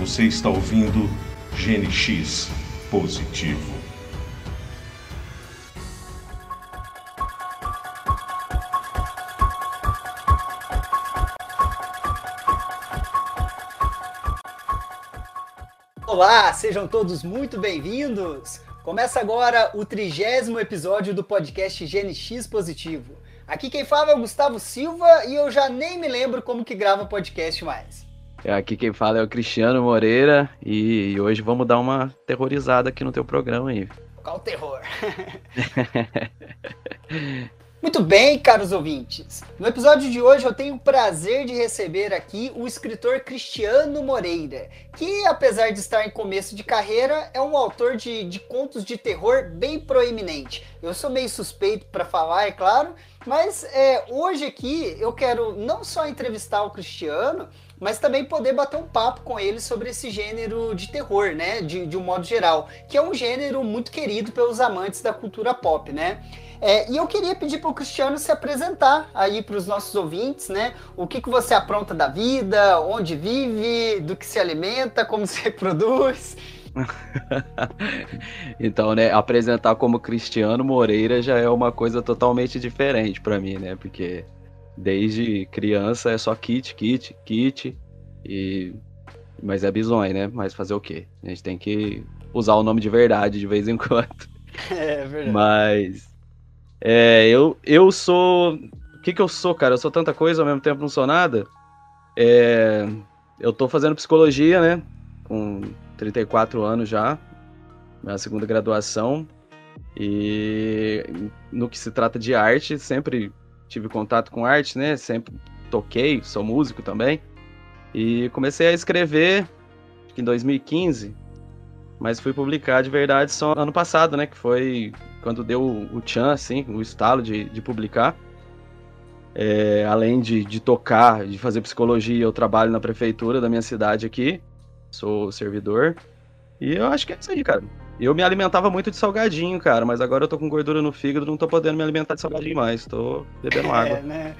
Você está ouvindo GNX Positivo. Olá, sejam todos muito bem-vindos. Começa agora o trigésimo episódio do podcast GNX Positivo. Aqui quem fala é o Gustavo Silva e eu já nem me lembro como que grava podcast mais. É, aqui quem fala é o Cristiano Moreira e hoje vamos dar uma terrorizada aqui no teu programa aí. Qual o terror? Muito bem, caros ouvintes. No episódio de hoje eu tenho o prazer de receber aqui o escritor Cristiano Moreira, que apesar de estar em começo de carreira, é um autor de, de contos de terror bem proeminente. Eu sou meio suspeito para falar, é claro, mas é, hoje aqui eu quero não só entrevistar o Cristiano, mas também poder bater um papo com ele sobre esse gênero de terror, né? De, de um modo geral, que é um gênero muito querido pelos amantes da cultura pop, né? É, e eu queria pedir para o Cristiano se apresentar aí para os nossos ouvintes, né? O que, que você apronta da vida, onde vive, do que se alimenta, como se reproduz. então, né, apresentar como Cristiano Moreira já é uma coisa totalmente diferente para mim, né? Porque desde criança é só kit, kit, kit e mas é bizonho, né? Mas fazer o quê? A gente tem que usar o nome de verdade de vez em quando. É verdade. Mas é, eu eu sou o que que eu sou, cara? Eu sou tanta coisa ao mesmo tempo não sou nada. É, eu tô fazendo psicologia, né? Com 34 anos já, minha segunda graduação. E no que se trata de arte, sempre tive contato com arte, né? Sempre toquei, sou músico também. E comecei a escrever em 2015, mas fui publicar de verdade só ano passado, né? Que foi quando deu o tchan, assim, o estalo de, de publicar. É, além de, de tocar, de fazer psicologia, eu trabalho na prefeitura da minha cidade aqui, sou servidor. E eu acho que é isso aí, cara. Eu me alimentava muito de salgadinho, cara, mas agora eu tô com gordura no fígado, não tô podendo me alimentar de salgadinho mais, tô bebendo é, água. Né?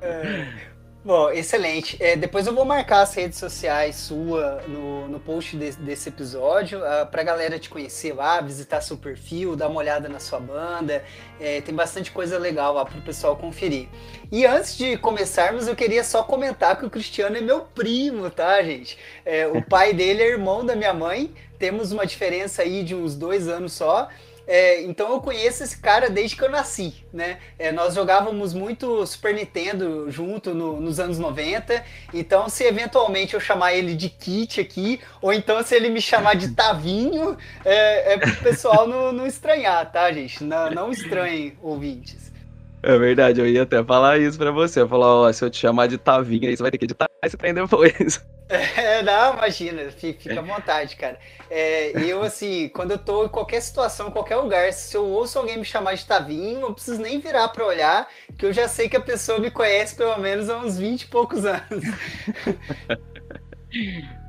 É. Bom, excelente. É, depois eu vou marcar as redes sociais sua no, no post de, desse episódio, uh, pra galera te conhecer lá, visitar seu perfil, dar uma olhada na sua banda. É, tem bastante coisa legal lá pro pessoal conferir. E antes de começarmos, eu queria só comentar que o Cristiano é meu primo, tá, gente? É, o pai dele é irmão da minha mãe, temos uma diferença aí de uns dois anos só. É, então eu conheço esse cara desde que eu nasci, né? É, nós jogávamos muito Super Nintendo junto no, nos anos 90. Então, se eventualmente eu chamar ele de Kit aqui, ou então se ele me chamar de Tavinho, é, é pro pessoal não, não estranhar, tá, gente? Não, não estranhem, ouvintes. É verdade, eu ia até falar isso pra você. Eu falar, ó, se eu te chamar de Tavinho, aí você vai ter que editar esse trem depois. É, não, imagina, fica à vontade, cara. É, eu, assim, quando eu tô em qualquer situação, em qualquer lugar, se eu ouço alguém me chamar de Tavinho, não preciso nem virar pra olhar, que eu já sei que a pessoa me conhece pelo menos há uns 20 e poucos anos.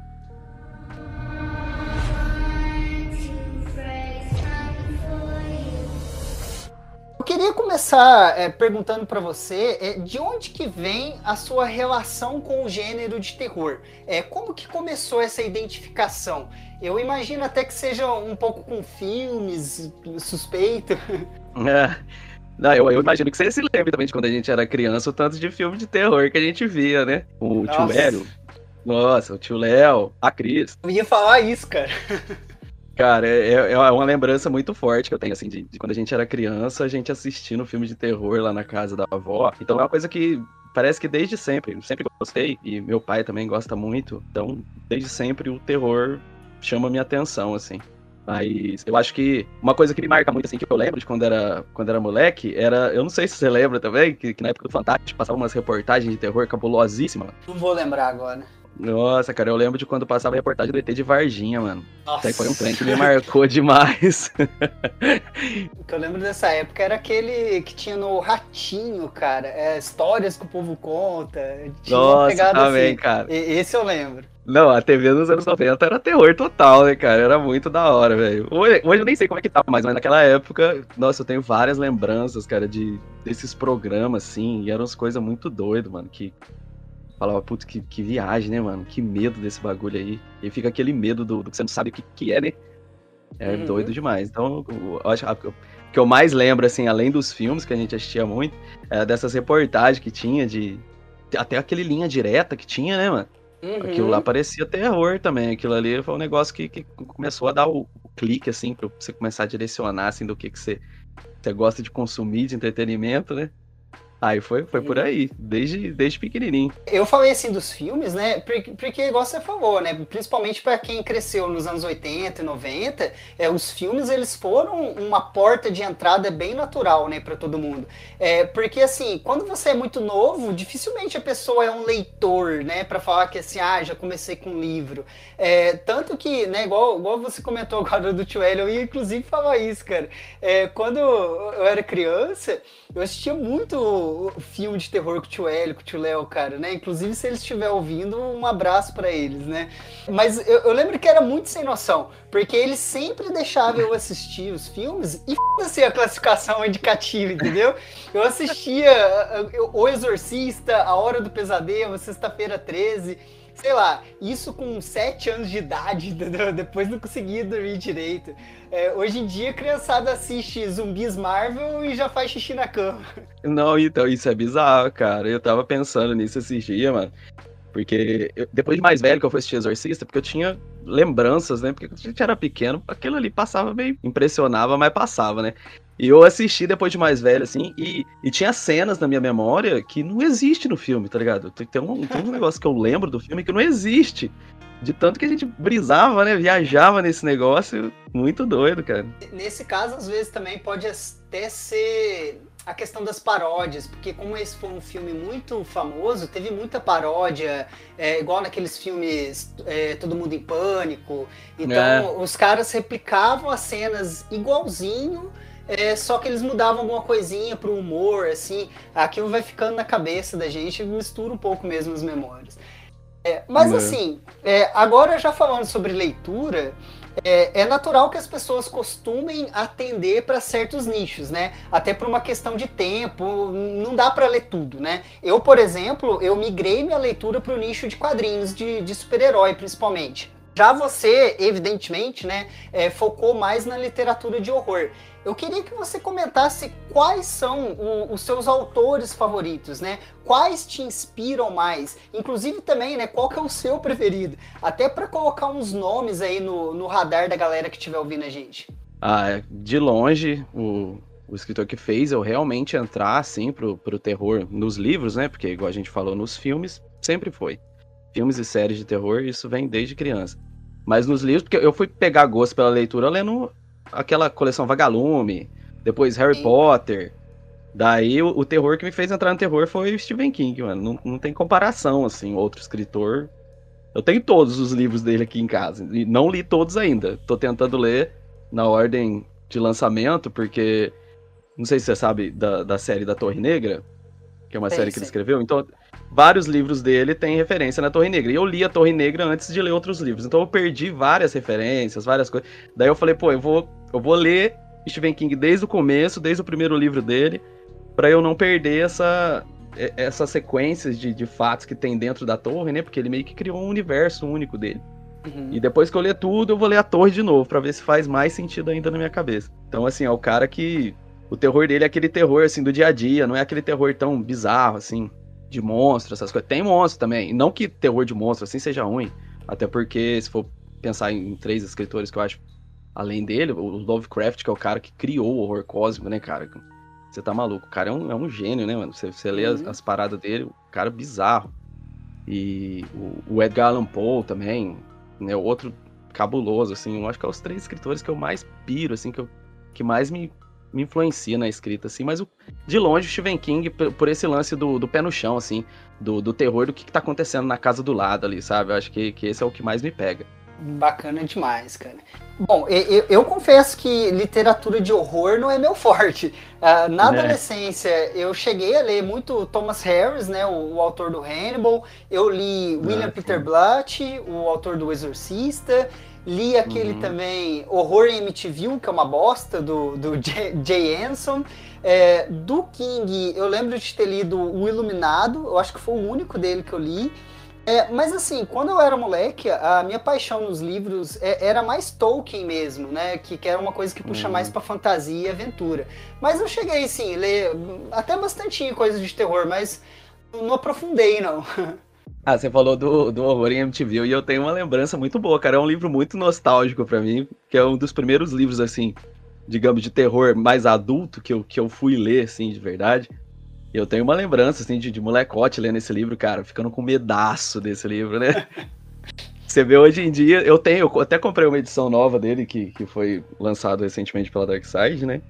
Eu queria começar é, perguntando para você é, de onde que vem a sua relação com o gênero de terror? É, como que começou essa identificação? Eu imagino até que seja um pouco com filmes, suspeito. É. Não, eu, eu, imagino que você se lembre também de quando a gente era criança, o tanto de filme de terror que a gente via, né? O Nossa. tio Hélio. Nossa, o tio Léo, a Cris. Eu ia falar isso, cara. Cara, é, é, é uma lembrança muito forte que eu tenho, assim, de, de, quando a gente era criança, a gente assistindo filme de terror lá na casa da avó. Então é uma coisa que parece que desde sempre, sempre gostei, e meu pai também gosta muito. Então, desde sempre o terror chama minha atenção, assim. Mas eu acho que uma coisa que me marca muito, assim, que eu lembro de quando era, quando era moleque, era. Eu não sei se você lembra também, que, que na época do Fantástico passava umas reportagens de terror cabulosíssimas. Não vou lembrar agora. Nossa, cara, eu lembro de quando passava a reportagem do ET de Varginha, mano. Nossa. Aí foi um trem que me marcou demais. o que eu lembro dessa época era aquele que tinha no Ratinho, cara. É, histórias que o povo conta. Tinha Nossa, também, assim. cara. E, esse eu lembro. Não, a TV nos anos 90 era terror total, né, cara? Era muito da hora, velho. Hoje, hoje, eu nem sei como é que tá, mas, mas naquela época, nossa, eu tenho várias lembranças, cara, de desses programas, assim, e eram umas coisas muito doidas, mano, que falava, putz, que, que viagem, né, mano? Que medo desse bagulho aí. E fica aquele medo do, do que você não sabe o que, que é, né? É uhum. doido demais. Então, eu acho o que eu mais lembro, assim, além dos filmes que a gente assistia muito, é dessas reportagens que tinha de. Até aquele linha direta que tinha, né, mano? Uhum. Aquilo lá parecia terror também. Aquilo ali foi um negócio que, que começou a dar o, o, clique, assim, pra você começar a direcionar, assim, do que, que você, você gosta de consumir de entretenimento, né? Aí foi, foi por aí, desde, desde pequenininho. Eu falei assim dos filmes, né? Porque, porque igual você falou, né? Principalmente para quem cresceu nos anos 80 e 90, é, os filmes eles foram uma porta de entrada bem natural, né, para todo mundo. É, porque assim, quando você é muito novo, dificilmente a pessoa é um leitor, né, para falar que assim, ah, já comecei com um livro. É, tanto que, né, igual, igual você comentou agora do Tio eu ia inclusive falar isso, cara. É, quando eu era criança, eu assistia muito filme de terror com o tio Hélio, com o tio Léo, cara, né? Inclusive, se eles estiver ouvindo, um abraço para eles, né? Mas eu, eu, lembro que era muito sem noção, porque eles sempre deixavam eu assistir os filmes e f***se a classificação indicativa, entendeu? Eu assistia O Exorcista, A Hora do Pesadelo, Sexta-feira 13 sei lá, isso com 7 anos de idade, entendeu? Depois não conseguia dormir direito. É, hoje em dia, a criançada assiste zumbis Marvel e já faz xixi na cama. Não, então, isso é bizarro, cara. Eu tava pensando nisso esses dias, mano. Porque eu, depois de mais velho que eu fui assistir Exorcista, porque eu tinha lembranças, né? Porque quando a gente era pequeno, aquilo ali passava meio. impressionava, mas passava, né? E eu assisti depois de mais velho, assim, e, e tinha cenas na minha memória que não existe no filme, tá ligado? Tem, tem, um, tem um negócio que eu lembro do filme que não existe. De tanto que a gente brisava, né? Viajava nesse negócio. Muito doido, cara. Nesse caso, às vezes, também pode até ser a questão das paródias, porque como esse foi um filme muito famoso, teve muita paródia, é, igual naqueles filmes é, Todo Mundo em Pânico. Então, é. os caras replicavam as cenas igualzinho é, só que eles mudavam alguma coisinha pro humor, assim. Aquilo vai ficando na cabeça da gente e mistura um pouco mesmo as memórias. É, mas é. assim, é, agora já falando sobre leitura, é, é, natural que as pessoas costumem atender para certos nichos, né? Até por uma questão de tempo, não dá para ler tudo, né? Eu, por exemplo, eu migrei minha leitura para o nicho de quadrinhos de, de super-herói, principalmente. Já você, evidentemente, né, é, focou mais na literatura de horror. Eu queria que você comentasse quais são o, os seus autores favoritos, né? Quais te inspiram mais? Inclusive também, né? Qual que é o seu preferido? Até para colocar uns nomes aí no, no radar da galera que estiver ouvindo a gente. Ah, de longe, o, o escritor que fez eu realmente entrar, assim, pro, pro terror nos livros, né? Porque, igual a gente falou nos filmes, sempre foi. Filmes e séries de terror, isso vem desde criança. Mas nos livros, porque eu fui pegar gosto pela leitura lendo aquela coleção Vagalume, depois Harry Sim. Potter. Daí o, o, terror que me fez entrar no terror foi o Stephen King, mano. Não, não tem comparação, assim, outro escritor. Eu tenho todos os livros dele aqui em casa. E não li todos ainda. Tô tentando ler na ordem de lançamento, porque. Não sei se você sabe da, da série da Torre Negra, que é uma série que ele escreveu. Então, vários livros dele têm referência na Torre Negra. E eu li a Torre Negra antes de ler outros livros. Então eu perdi várias referências, várias coisas. Daí eu falei, pô, eu vou, eu vou ler Stephen King desde o começo, desde o primeiro livro dele, para eu não perder essa essas sequências de, de fatos que tem dentro da torre, né? Porque ele meio que criou um universo único dele. Uhum. E depois que eu ler tudo, eu vou ler a torre de novo, para ver se faz mais sentido ainda na minha cabeça. Então, assim, é o cara que. O terror dele é aquele terror, assim, do dia a dia, não é aquele terror tão bizarro, assim de monstro, essas coisas. Tem monstro também. Não que terror de monstro assim seja ruim. Até porque, se for pensar em três escritores que eu acho além dele, o Lovecraft, que é o cara que criou o horror cósmico, né, cara? Você tá maluco. O cara é um, é um gênio, né, mano? Você, você lê as, uhum. as, paradas dele, o cara é bizarro. E o, o Edgar Allan Poe também, né? Outro cabuloso, assim. Eu acho que é os três escritores que eu mais piro, assim, que, eu, que mais me me influencia na escrita, assim, mas o, de longe o Stephen King, por, por esse lance do, do, pé no chão, assim, do, do terror do que, que tá acontecendo na casa do lado ali, sabe? Eu acho que, que esse é o que mais me pega. Bacana demais, cara. Bom, eu, eu, confesso que literatura de horror não é meu forte. Uh, na é. adolescência, eu cheguei a ler muito Thomas Harris, né, o, o autor do Hannibal. Eu li William ah, Peter Blatty, o autor do Exorcista. Li aquele uhum. também Horror em MTV, que é uma bosta, do, do Jay Anson. É, do King, eu lembro de ter lido O Iluminado, eu acho que foi o único dele que eu li. É, mas assim, quando eu era moleque, a minha paixão nos livros é, era mais Tolkien mesmo, né? Que, que era uma coisa que puxa uhum. mais pra fantasia e aventura. Mas eu cheguei, sim, ler até bastante coisa de terror, mas não aprofundei, não. Ah, você falou do, do horror em MTV e eu tenho uma lembrança muito boa, cara. É um livro muito nostálgico para mim, que é um dos primeiros livros, assim, digamos, de terror mais adulto que eu, que eu fui ler, assim, de verdade. Eu tenho uma lembrança, assim, de, de molecote lendo esse livro, cara, ficando com medaço desse livro, né? Você vê hoje em dia, eu tenho, eu até comprei uma edição nova dele, que, que foi lançado recentemente pela Dark Side, né?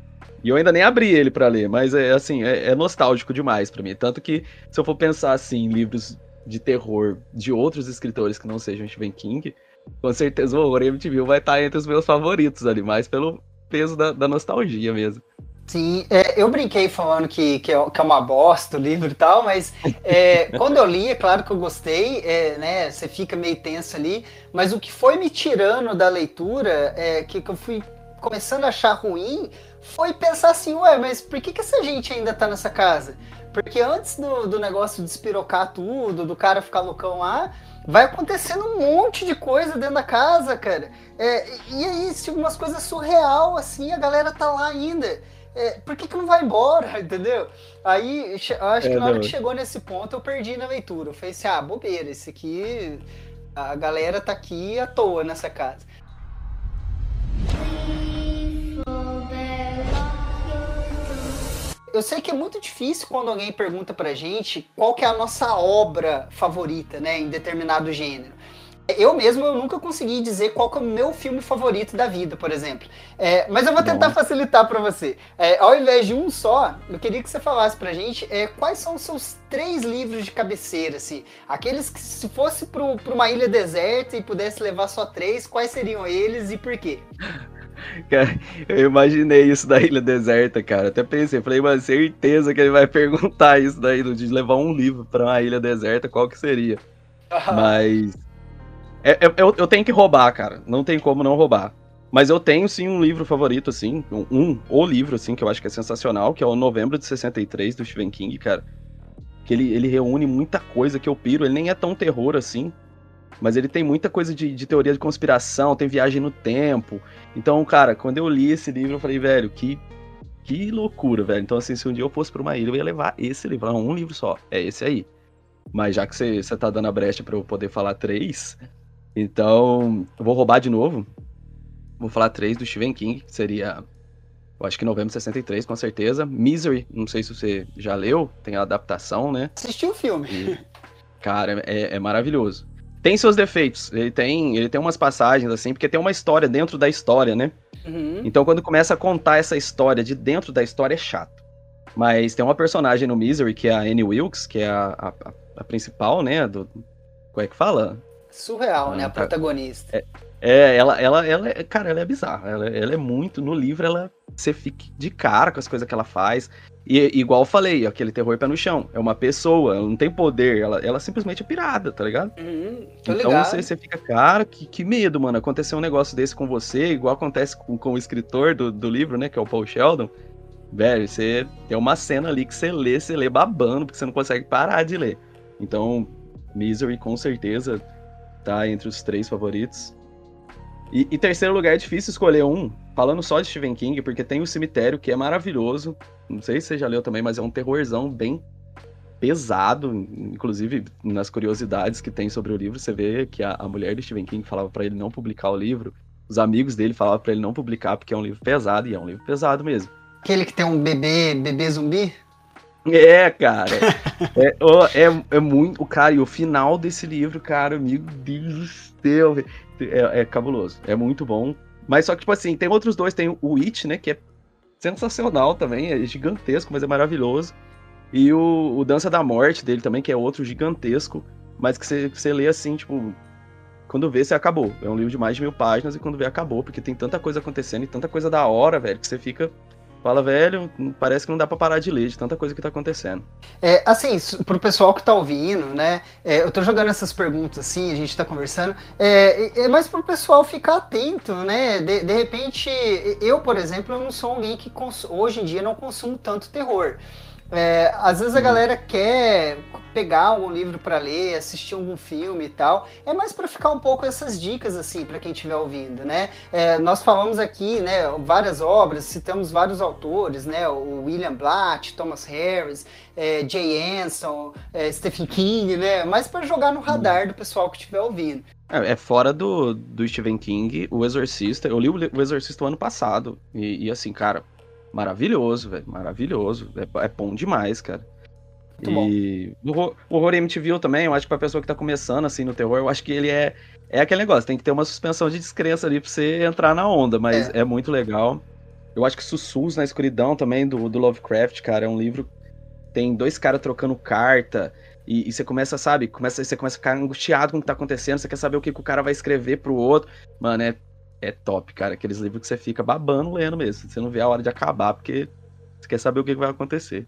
E eu ainda nem abri ele para ler, mas é assim, é, é nostálgico demais para mim. Tanto que, se eu for pensar assim, em livros de terror de outros escritores que não sejam Stephen King, com certeza o Horror MTV vai estar entre os meus favoritos ali, mais pelo peso da, da nostalgia mesmo. Sim, é, eu brinquei falando que, que, é, é uma bosta o livro e tal, mas é, quando eu li, é claro que eu gostei, é, né? Você fica meio tenso ali, mas o que foi me tirando da leitura, é, que, que eu fui começando a achar ruim, foi pensar assim, ué, mas por que, que essa gente ainda tá nessa casa? Porque antes do, do negócio de espirocar tudo, do cara ficar loucão lá, vai acontecendo um monte de coisa dentro da casa, cara. É, e aí, tipo, umas coisas surreal, assim, a galera tá lá ainda é, por que, que não vai embora, entendeu? Aí, acho que é, na hora que chegou nesse ponto, eu perdi na leitura. Eu falei assim, ah, bobeira, esse aqui, a galera tá aqui à toa nessa casa. Eu sei que é muito difícil quando alguém pergunta pra gente qual que é a nossa obra favorita, né, em determinado gênero. Eu mesmo eu nunca consegui dizer qual é o meu filme favorito da vida, por exemplo. É, mas eu vou tentar Bom. facilitar para você. É, ao invés de um só, eu queria que você falasse pra gente é, quais são os seus três livros de cabeceira, assim. Aqueles que, se fosse para uma ilha deserta e pudesse levar só três, quais seriam eles e por quê? Cara, eu imaginei isso da ilha deserta, cara. Até pensei, falei, mas certeza que ele vai perguntar isso daí, de levar um livro para uma ilha deserta, qual que seria? Mas é, é, eu, eu tenho que roubar, cara. Não tem como não roubar. Mas eu tenho sim um livro favorito, assim, um, um o livro, assim, que eu acho que é sensacional, que é o Novembro de 63, do Stephen King, cara. Que ele, ele reúne muita coisa que eu piro. Ele nem é tão terror assim. Mas ele tem muita coisa de, de teoria de conspiração, tem viagem no tempo. Então, cara, quando eu li esse livro, eu falei, velho, que, que loucura, velho. Então, assim, se um dia eu fosse pra uma ilha, eu ia levar esse livro. Não, um livro só. É esse aí. Mas já que você tá dando a brecha para eu poder falar três, então, eu vou roubar de novo. Vou falar três do Stephen King, que seria. Eu acho que novembro de 63, com certeza. Misery, não sei se você já leu, tem a adaptação, né? Assisti o filme. E, cara, é, é maravilhoso. Tem seus defeitos, ele tem, ele tem umas passagens assim, porque tem uma história dentro da história, né? Uhum. Então quando começa a contar essa história de dentro da história é chato. Mas tem uma personagem no Misery, que é a Annie Wilkes, que é a, a, a principal, né? Do, como é que fala? surreal, ah, né? A tá. protagonista. É, é, ela, ela, ela, é, cara, ela é bizarra. Ela, ela é muito. No livro, ela você fica de cara com as coisas que ela faz. E igual eu falei, aquele terror pé no chão. É uma pessoa, ela não tem poder, ela, ela simplesmente é pirada, tá ligado? Uhum, então você, você fica, cara, que, que medo, mano. Acontecer um negócio desse com você, igual acontece com, com o escritor do, do livro, né? Que é o Paul Sheldon. Velho, você tem uma cena ali que você lê, você lê babando, porque você não consegue parar de ler. Então, Misery, com certeza, tá entre os três favoritos. E, e, terceiro lugar, é difícil escolher um, falando só de Stephen King, porque tem o Cemitério, que é maravilhoso. Não sei se você já leu também, mas é um terrorzão bem pesado. Inclusive, nas curiosidades que tem sobre o livro, você vê que a, a mulher de Stephen King falava para ele não publicar o livro. Os amigos dele falavam para ele não publicar, porque é um livro pesado, e é um livro pesado mesmo. Aquele que tem um bebê, bebê zumbi? É, cara. é, é, é muito. Cara, e o final desse livro, cara, meu Deus do céu. É, é cabuloso. É muito bom. Mas só que, tipo assim, tem outros dois. Tem o It, né? Que é sensacional também. É gigantesco, mas é maravilhoso. E o, o Dança da Morte dele também, que é outro gigantesco. Mas que você, você lê assim, tipo. quando vê, você acabou. É um livro de mais de mil páginas e quando vê, acabou, porque tem tanta coisa acontecendo e tanta coisa da hora, velho, que você fica. Fala, velho, parece que não dá pra parar de ler de tanta coisa que tá acontecendo. É, assim, pro pessoal que tá ouvindo, né? É, eu tô jogando essas perguntas assim, a gente tá conversando. É, é mais pro pessoal ficar atento, né? De, de repente, eu, por exemplo, eu não sou alguém que hoje em dia não consumo tanto terror. É, às vezes a uhum. galera quer pegar algum livro para ler, assistir algum filme e tal. É mais para ficar um pouco essas dicas assim para quem estiver ouvindo, né? É, nós falamos aqui, né, várias obras, citamos vários autores, né? O William Blatt, Thomas Harris, é, Jay Anson, é, Stephen King, né? Mais para jogar no radar do pessoal que estiver ouvindo. É, é, fora do, do Stephen King, O Exorcista. Eu li o Exorcista o ano passado e, e assim, cara, maravilhoso, velho. Maravilhoso. É, é, bom demais, cara. Muito e bom. o horror MTV também, eu acho que pra pessoa que tá começando assim no terror, eu acho que ele é é aquele negócio, tem que ter uma suspensão de descrença ali pra você entrar na onda, mas é, é muito legal. Eu acho que Sussurros na Escuridão também, do, do Lovecraft, cara, é um livro. Tem dois caras trocando carta. E, e, você começa, sabe, começa, você começa a ficar angustiado com o que tá acontecendo, você quer saber o que, que o cara vai escrever pro outro. Mano, é é top, cara. Aqueles livros que você fica babando lendo mesmo. Você não vê a hora de acabar, porque você quer saber o que vai acontecer.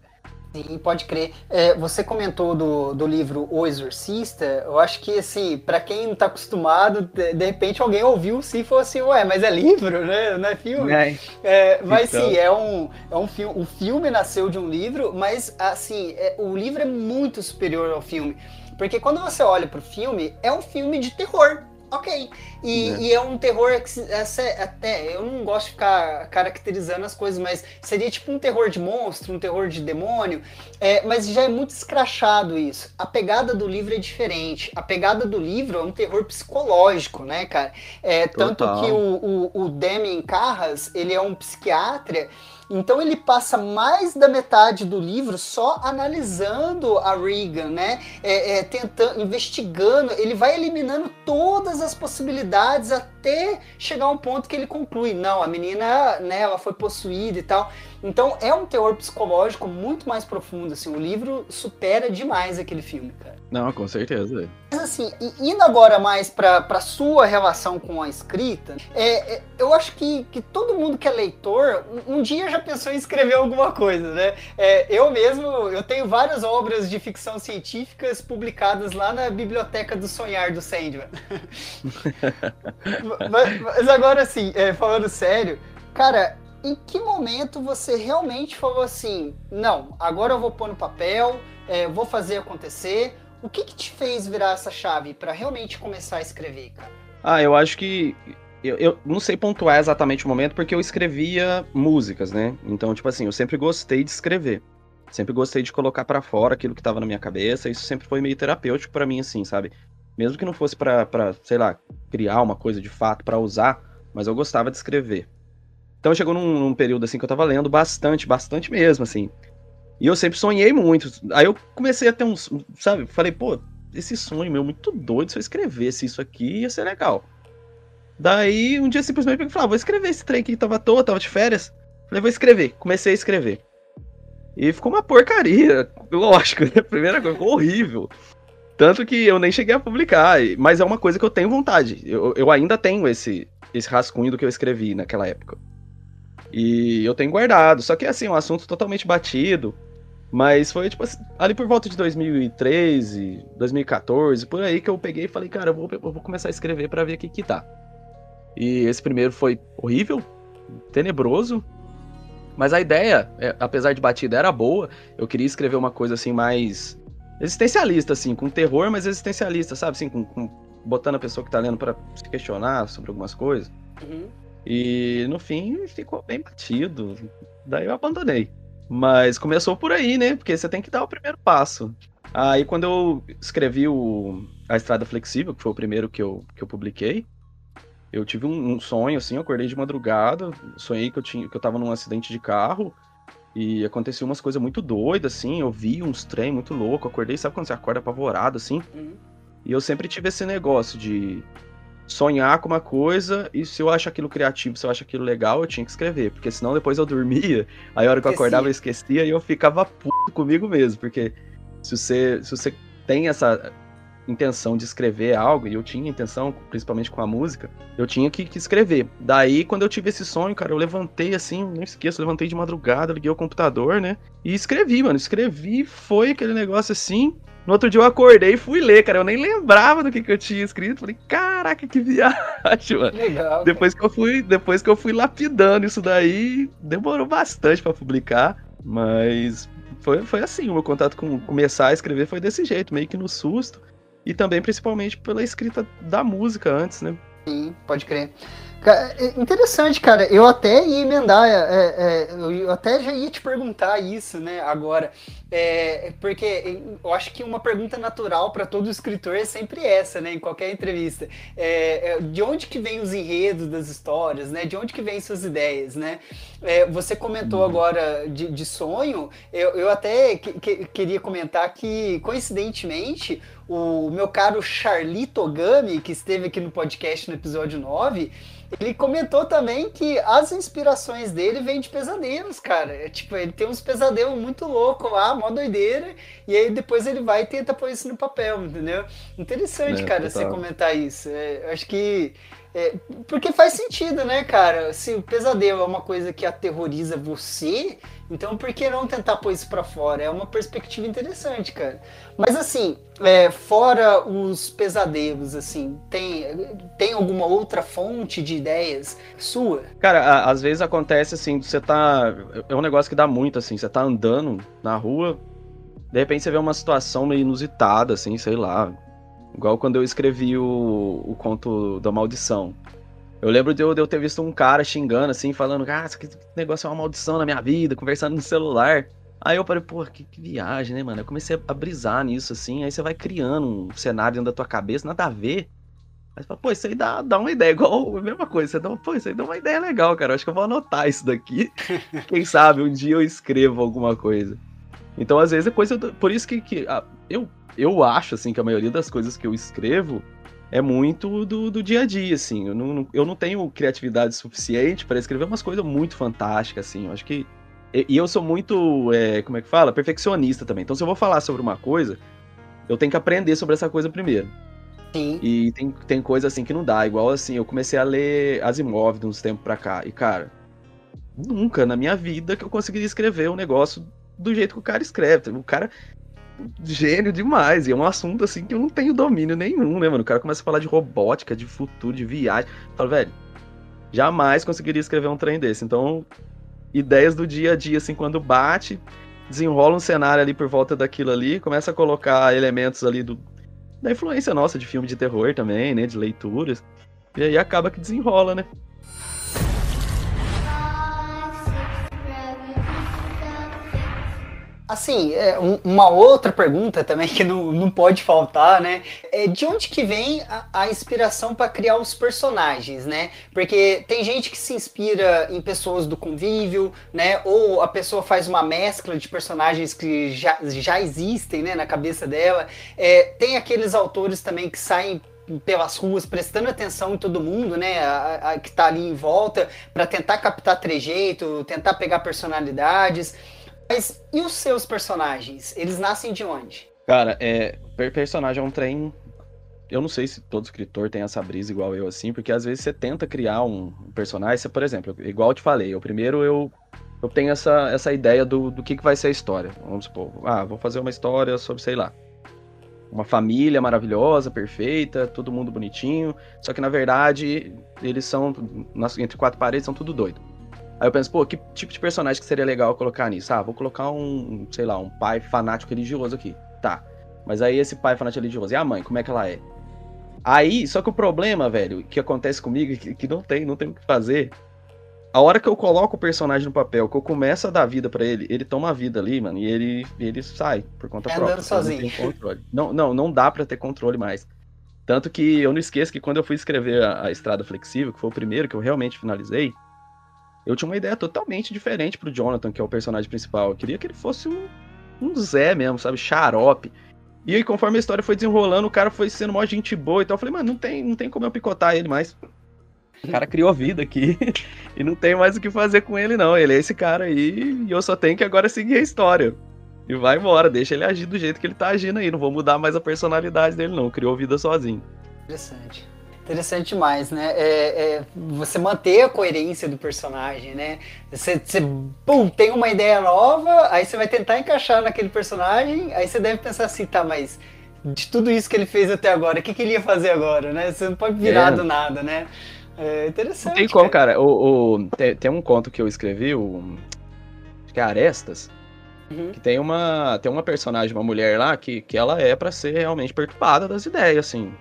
Sim, pode crer. É, você comentou do, do livro O Exorcista. Eu acho que, assim, para quem não tá acostumado, de, de, repente alguém ouviu sim e falou assim: Ué, mas é livro, né? Não é filme? É. É, mas então... sim, é um, é um filme. O filme nasceu de um livro, mas, assim, é, o livro é muito superior ao filme. Porque quando você olha pro filme, é um filme de terror. Ok. E é. e é, um terror que é até. Eu não gosto de ficar caracterizando as coisas, mas seria tipo um terror de monstro, um terror de demônio. É, mas já é muito escrachado isso. A pegada do livro é diferente. A pegada do livro é um terror psicológico, né, cara? É, tanto que o, o, o Carras, ele é um psiquiatra. Então ele passa mais da metade do livro só analisando a Regan, né? É, é, tentando, investigando. Ele vai eliminando todas as possibilidades até chegar a um ponto que ele conclui, não, a menina, né? Ela foi possuída e tal. Então é um teor psicológico muito mais profundo, assim. O livro supera demais aquele filme, cara. Não, com certeza. Mas assim, indo agora mais pra, pra sua relação com a escrita, é, é, eu acho que, que todo mundo que é leitor, um, um dia já pensou em escrever alguma coisa, né? É, eu mesmo, eu tenho várias obras de ficção científicas publicadas lá na Biblioteca do Sonhar do Sandman. mas, mas, agora, assim, é, falando sério, cara, em que momento você realmente falou assim, não, agora eu vou pôr no papel, é, vou fazer acontecer? O que, que te fez virar essa chave para realmente começar a escrever, cara? Ah, eu acho que eu, eu, não sei pontuar exatamente o momento, porque eu escrevia músicas, né? Então, tipo assim, eu sempre gostei de escrever. Sempre gostei de colocar para fora aquilo que tava na minha cabeça. Isso sempre foi meio terapêutico para mim, assim, sabe? Mesmo que não fosse para sei lá, criar uma coisa de fato para usar, mas eu gostava de escrever. Então chegou num, num, período assim que eu tava lendo bastante, bastante mesmo, assim. E eu sempre sonhei muito. Aí eu comecei a ter uns, sabe? Falei, pô, esse sonho meu muito doido, se eu escrevesse isso aqui ia ser legal. Daí um dia simplesmente eu falei, ah, vou escrever esse trem que tava à toa, tava de férias. Falei, vou escrever. Comecei a escrever. E ficou uma porcaria, lógico, né? Primeira coisa, ficou horrível. Tanto que eu nem cheguei a publicar, mas é uma coisa que eu tenho vontade. Eu, eu ainda tenho esse, esse rascunho do que eu escrevi naquela época. E eu tenho guardado. Só que assim, um assunto totalmente batido. Mas foi tipo assim, ali por volta de 2013, 2014, por aí que eu peguei e falei, cara, eu vou, eu vou começar a escrever para ver o que que tá. E esse primeiro foi horrível, tenebroso. Mas a ideia, é, apesar de batida, era boa. Eu queria escrever uma coisa assim mais existencialista, assim, com terror, mas existencialista, sabe? Assim, com, com botando a pessoa que tá lendo para se questionar sobre algumas coisas. Uhum. E no fim ficou bem batido. Daí eu abandonei. Mas começou por aí, né? Porque você tem que dar o primeiro passo. Aí quando eu escrevi o A Estrada Flexível, que foi o primeiro que eu, que eu publiquei, eu tive um, um sonho, assim, eu acordei de madrugada, sonhei que eu, tinha, que eu tava num acidente de carro e aconteceu umas coisas muito doidas, assim, eu vi uns trem muito louco, acordei, sabe quando você acorda apavorado, assim? Uhum. E eu sempre tive esse negócio de sonhar com uma coisa e se eu acho aquilo criativo, se eu acho aquilo legal, eu tinha que escrever, porque senão depois eu dormia, aí a hora que eu acordava eu esquecia e eu ficava puto comigo mesmo, porque se você, se você tem essa intenção de escrever algo, e eu tinha intenção, principalmente com a música, eu tinha que, que, escrever. Daí, quando eu tive esse sonho, cara, eu levantei assim, não esqueço, levantei de madrugada, liguei o computador, né? E escrevi, mano. Escrevi, foi aquele negócio assim. No outro dia eu acordei e fui ler, cara. Eu nem lembrava do que, que eu tinha escrito. Falei, caraca, que viagem, mano. Legal. Depois que eu fui, depois que eu fui lapidando isso daí, demorou bastante para publicar, mas foi, foi assim, o meu contato com começar a escrever foi desse jeito, meio que no susto. E também, principalmente, pela escrita da música antes, né? Sim, pode crer. É interessante, cara. Eu até ia emendar, é, é, eu até já ia te perguntar isso, né, agora. É, porque eu acho que uma pergunta natural para todo escritor é sempre essa, né, em qualquer entrevista. É, é, de onde que vem os enredos das histórias, né? De onde que vem suas ideias, né? É, você comentou uhum. agora de, de sonho. Eu, eu até que, que, queria comentar que, coincidentemente, o meu caro Charlito Gami, que esteve aqui no podcast no episódio 9, ele comentou também que as inspirações dele vêm de pesadelos, cara. É, tipo, ele tem uns pesadelos muito loucos lá, mó doideira, e aí depois ele vai e tenta pôr isso no papel, entendeu? Interessante, é, cara, total. você comentar isso. É, acho que. É, porque faz sentido, né, cara? Se o pesadelo é uma coisa que aterroriza você, então por que não tentar pôr isso pra fora? É uma perspectiva interessante, cara. Mas assim, é, fora os pesadelos, assim, tem, tem alguma outra fonte de ideias sua? Cara, às vezes acontece assim, você tá. É um negócio que dá muito, assim, você tá andando na rua, de repente você vê uma situação meio inusitada, assim, sei lá. Igual quando eu escrevi o, o conto da maldição. Eu lembro de eu, de eu ter visto um cara xingando, assim, falando, ah, esse negócio é uma maldição na minha vida, conversando no celular. Aí eu falei, pô, que, que, viagem, né, mano? Eu comecei a brisar nisso, assim, aí você vai criando um cenário dentro da tua cabeça, nada a ver. Aí você fala, pô, isso aí dá, dá uma ideia, igual a mesma coisa. Você dá, pô, isso aí dá uma ideia legal, cara. Eu acho que eu vou anotar isso daqui. Quem sabe um dia eu escrevo alguma coisa. Então, às vezes, é coisa. Do... Por isso que, que ah, eu, eu acho, assim, que a maioria das coisas que eu escrevo é muito do, do dia a dia, assim. Eu não, eu não tenho criatividade suficiente para escrever umas coisas muito fantásticas, assim. Eu acho que e, eu sou muito, é, como é que fala? Perfeccionista também. Então, se eu vou falar sobre uma coisa, eu tenho que aprender sobre essa coisa primeiro. Sim. E tem, tem coisa assim que não dá. Igual assim, eu comecei a ler Asimov de uns tempos pra cá. E, cara, nunca na minha vida que eu conseguiria escrever um negócio do jeito que o cara escreve. O cara gênio demais. E é um assunto assim que eu não tenho domínio nenhum, né, mano? O cara começa a falar de robótica, de futuro, de viagem. Eu falo, velho, jamais conseguiria escrever um trem desse. Então, ideias do dia a dia, assim, quando bate, desenrola um cenário ali por volta daquilo ali, começa a colocar elementos ali do, da influência nossa de filme de terror também, né? De leituras. E aí acaba que desenrola, né? Assim, é, um, uma outra pergunta também que não, não pode faltar, né? É de onde que vem a, a inspiração para criar os personagens, né? Porque tem gente que se inspira em pessoas do convívio, né? Ou a pessoa faz uma mescla de personagens que já, já existem, né? Na cabeça dela. É, tem aqueles autores também que saem pelas ruas prestando atenção em todo mundo, né, a, a, que está ali em volta, para tentar captar trejeito, tentar pegar personalidades. Mas e os seus personagens? Eles nascem de onde? Cara, é. Personagem é um trem. Eu não sei se todo escritor tem essa brisa igual eu, assim, porque às vezes você tenta criar um personagem. Você, por exemplo, igual eu te falei, eu primeiro eu, eu tenho essa, essa ideia do, do que, que vai ser a história. Vamos supor, ah, vou fazer uma história sobre, sei lá, uma família maravilhosa, perfeita, todo mundo bonitinho. Só que na verdade, eles são, entre quatro paredes, são tudo doido. Aí eu penso, pô, que tipo de personagem que seria legal colocar nisso? Ah, vou colocar um, sei lá, um pai fanático religioso aqui. Tá. Mas aí esse pai fanático religioso, e a mãe, como é que ela é? Aí, só que o problema, velho, que acontece comigo, que, que não tem, não tem o que fazer. A hora que eu coloco o personagem no papel, que eu começo a dar vida para ele, ele toma a vida ali, mano, e ele, ele sai por conta é própria. sozinho. Não, não, não, não dá para ter controle mais. Tanto que eu não esqueço que quando eu fui escrever a, a Estrada Flexível, que foi o primeiro que eu realmente finalizei, eu tinha uma ideia totalmente diferente pro Jonathan, que é o personagem principal. Eu queria que ele fosse um, um Zé mesmo, sabe? Xarope. E aí, conforme a história foi desenrolando, o cara foi sendo mó gente boa e tal. Eu falei, mano, não tem, não tem como eu picotar ele mais. O cara criou vida aqui e não tem mais o que fazer com ele, não. Ele é esse cara aí e eu só tenho que agora seguir a história. e vai embora, deixa ele agir do jeito que ele tá agindo aí. Não vou mudar mais a personalidade dele, não. Criou vida sozinho. Interessante. Interessante demais, né? É, é, você manter a coerência do personagem, né? Você, você pum, tem uma ideia nova, aí você vai tentar encaixar naquele personagem, aí você deve pensar assim, tá, mas de tudo isso que ele fez até agora, o que, que ele ia fazer agora, né? Você não pode virar é. do nada, né? É interessante. Não tem como, cara. cara. O, o tem, tem, um conto que eu escrevi, o, acho que é Arestas, uhum. que tem uma, tem uma personagem, uma mulher lá, que, que ela é para ser realmente perturbada das ideias, assim.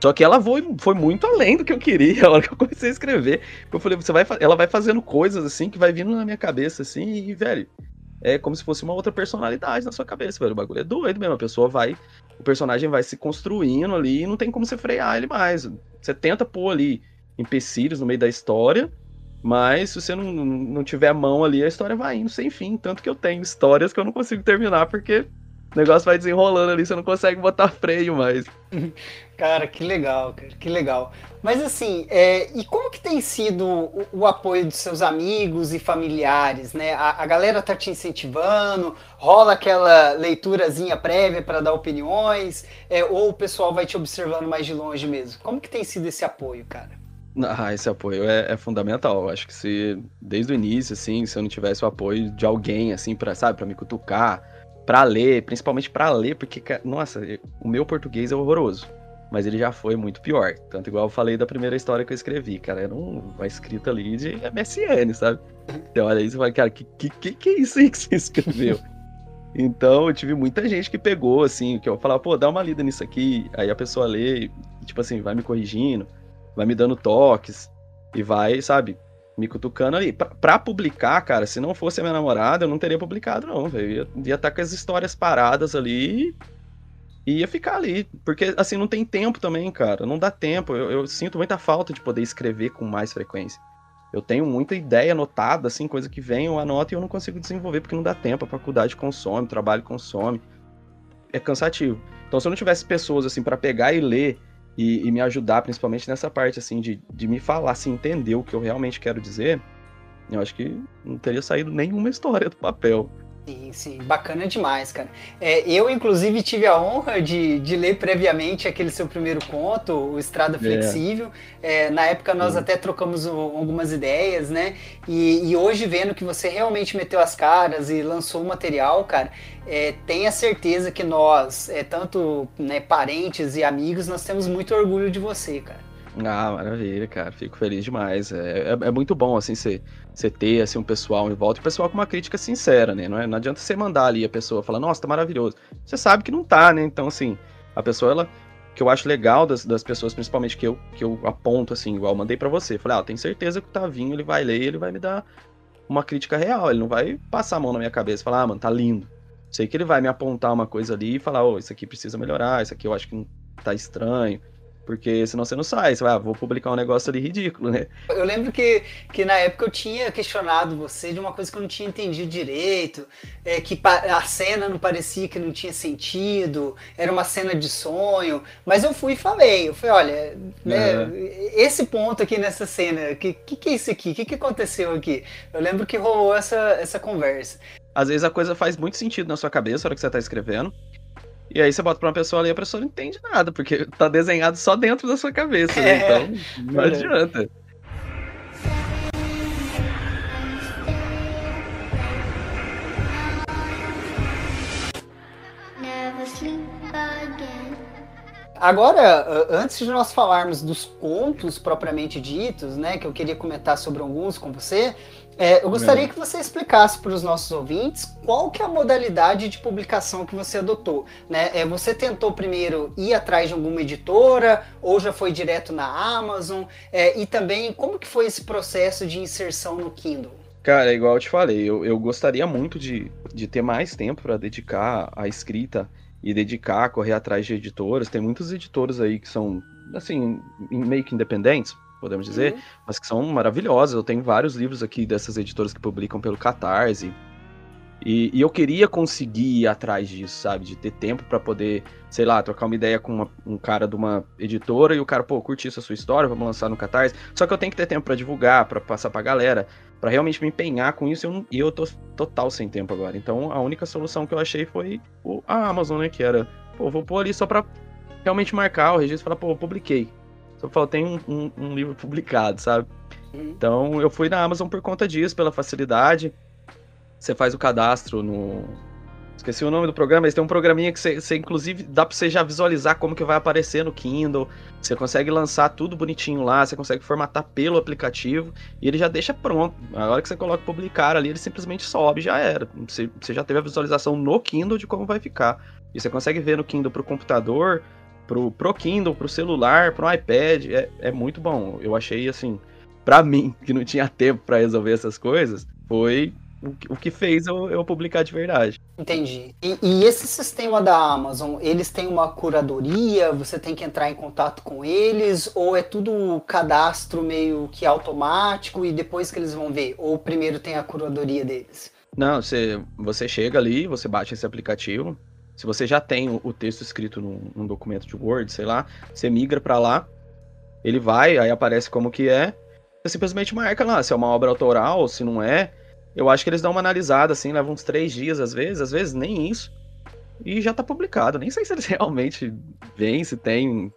Só que ela foi, foi muito além do que eu queria a hora que eu comecei a escrever. Eu falei, você vai, ela vai fazendo coisas assim que vai vindo na minha cabeça, assim, e, velho, é como se fosse uma outra personalidade na sua cabeça, velho. O bagulho é doido mesmo. A pessoa vai. O personagem vai se construindo ali e não tem como você frear ele mais. Você tenta pôr ali empecilhos no meio da história, mas se você não, não tiver a mão ali, a história vai indo sem fim. Tanto que eu tenho histórias que eu não consigo terminar porque o negócio vai desenrolando ali, você não consegue botar freio mais. Cara, que legal, cara, que legal. Mas assim, é, e como que tem sido o, o, apoio dos seus amigos e familiares, né? A, a galera tá te incentivando, rola aquela leiturazinha prévia para dar opiniões, é, ou o pessoal vai te observando mais de longe mesmo? Como que tem sido esse apoio, cara? Ah, esse apoio é, é fundamental. Eu acho que se desde o início, assim, se eu não tivesse o apoio de alguém, assim, para sabe, para me cutucar, para ler, principalmente para ler, porque, nossa, o meu português é horroroso. Mas ele já foi muito pior. Tanto igual eu falei da primeira história que eu escrevi, cara. Era uma escrita ali de MSN, sabe? Você olha isso e fala, cara, que, que, que é isso aí que você escreveu? então, eu tive muita gente que pegou, assim, que eu falava, pô, dá uma lida nisso aqui. Aí a pessoa lê, tipo assim, vai me corrigindo, vai me dando toques, e vai, sabe, me cutucando ali. Pra, pra, publicar, cara, se não fosse a minha namorada, eu não teria publicado, não. Ia, ia estar tá com as histórias paradas ali e ia ficar ali. Porque, assim, não tem tempo também, cara. Não dá tempo. Eu, eu, sinto muita falta de poder escrever com mais frequência. Eu tenho muita ideia anotada, assim, coisa que vem, eu anoto e eu não consigo desenvolver porque não dá tempo. A faculdade consome, o trabalho consome. É cansativo. Então, se eu não tivesse pessoas, assim, para pegar e ler e, e, me ajudar, principalmente nessa parte, assim, de, de me falar, assim, entender o que eu realmente quero dizer, eu acho que não teria saído nenhuma história do papel. Sim, sim, bacana demais, cara. É, eu, inclusive, tive a honra de, de ler previamente aquele seu primeiro conto, o Estrada é. Flexível. É. É, na época nós até trocamos algumas ideias, né? E, e, hoje, vendo que você realmente meteu as caras e lançou o material, cara, é, tenha certeza que nós, é, tanto né, parentes e amigos, nós temos muito orgulho de você, cara. Ah, maravilha, cara. Fico feliz demais. É, é, é muito bom, assim, você, ter assim, um pessoal em volta. E o pessoal com uma crítica sincera, né? Não, é, não adianta você mandar ali a pessoa falar, nossa, tá maravilhoso. Você sabe que não tá, né? Então, assim, a pessoa, ela. que eu acho legal das, das pessoas, principalmente que eu, que eu aponto, assim, igual mandei para você. Falei, ah, tenho certeza que o Tavinho ele vai ler ele vai me dar uma crítica real. Ele não vai passar a mão na minha cabeça e falar, ah, mano, tá lindo. Sei que ele vai me apontar uma coisa ali e falar, oh, isso aqui precisa melhorar, isso aqui eu acho que tá estranho. Porque senão você não sai, você vai, ah, vou publicar um negócio ali ridículo, né? Eu lembro que, que na época eu tinha questionado você de uma coisa que eu não tinha entendido direito, é, que a cena não parecia que não tinha sentido, era uma cena de sonho, mas eu fui e falei, eu falei, olha, né, esse ponto aqui nessa cena, que, que, que é isso aqui? O que, que aconteceu aqui? Eu lembro que rolou essa, essa conversa. Às vezes a coisa faz muito sentido na sua cabeça na hora que você está escrevendo, e aí você bota pra uma pessoa ali e a pessoa não entende nada, porque tá desenhado só dentro da sua cabeça, né? É, então não adianta. Agora, antes de nós falarmos dos contos propriamente ditos, né, que eu queria comentar sobre alguns com você, é, eu gostaria é. que você explicasse para os nossos ouvintes qual que é a modalidade de publicação que você adotou. Né? É, você tentou primeiro ir atrás de alguma editora ou já foi direto na Amazon? É, e também como que foi esse processo de inserção no Kindle? Cara, igual eu te falei, eu, eu gostaria muito de, de ter mais tempo para dedicar à escrita e dedicar a correr atrás de editoras. Tem muitos editores aí que são, assim, meio que independentes, podemos dizer, uhum. mas que são maravilhosas. Eu tenho vários livros aqui dessas editoras que publicam pelo Catarse. E, e eu queria conseguir ir atrás disso, sabe? De ter tempo para poder, sei lá, trocar uma ideia com uma, um cara de uma editora e o cara, pô, curti isso a sua história, vamos lançar no Catarse. Só que eu tenho que ter tempo para divulgar, para passar pra galera, para realmente me empenhar com isso. E eu, e eu tô total sem tempo agora. Então a única solução que eu achei foi o, a Amazon, né? Que era, pô, vou pôr ali só pra realmente marcar o registro e falar, pô, eu publiquei. Só faltei um, um, um livro publicado, sabe? Uhum. Então eu fui na Amazon por conta disso, pela facilidade. Você faz o cadastro no. Esqueci o nome do programa, mas tem um programinha que você, você, inclusive, dá pra você já visualizar como que vai aparecer no Kindle. Você consegue lançar tudo bonitinho lá, você consegue formatar pelo aplicativo e ele já deixa pronto. A hora que você coloca publicar ali, ele simplesmente sobe já era. Você, você já teve a visualização no Kindle de como vai ficar. E você consegue ver no Kindle pro computador, pro, pro Kindle, pro celular, pro iPad. É, é muito bom. Eu achei assim, para mim, que não tinha tempo para resolver essas coisas, foi o, que fez eu, eu, publicar de verdade. Entendi. E, e, esse sistema da Amazon, eles têm uma curadoria? Você tem que entrar em contato com eles? Ou é tudo cadastro meio que automático e depois que eles vão ver? Ou primeiro tem a curadoria deles? Não, você, você chega ali, você baixa esse aplicativo. Se você já tem o, texto escrito num, num, documento de Word, sei lá, você migra para lá, ele vai, aí aparece como que é. Você simplesmente marca lá se é uma obra autoral, se não é eu acho que eles dão uma analisada, assim, leva uns três dias às vezes, às vezes nem isso. E já tá publicado. Nem sei se eles realmente veem, se tem.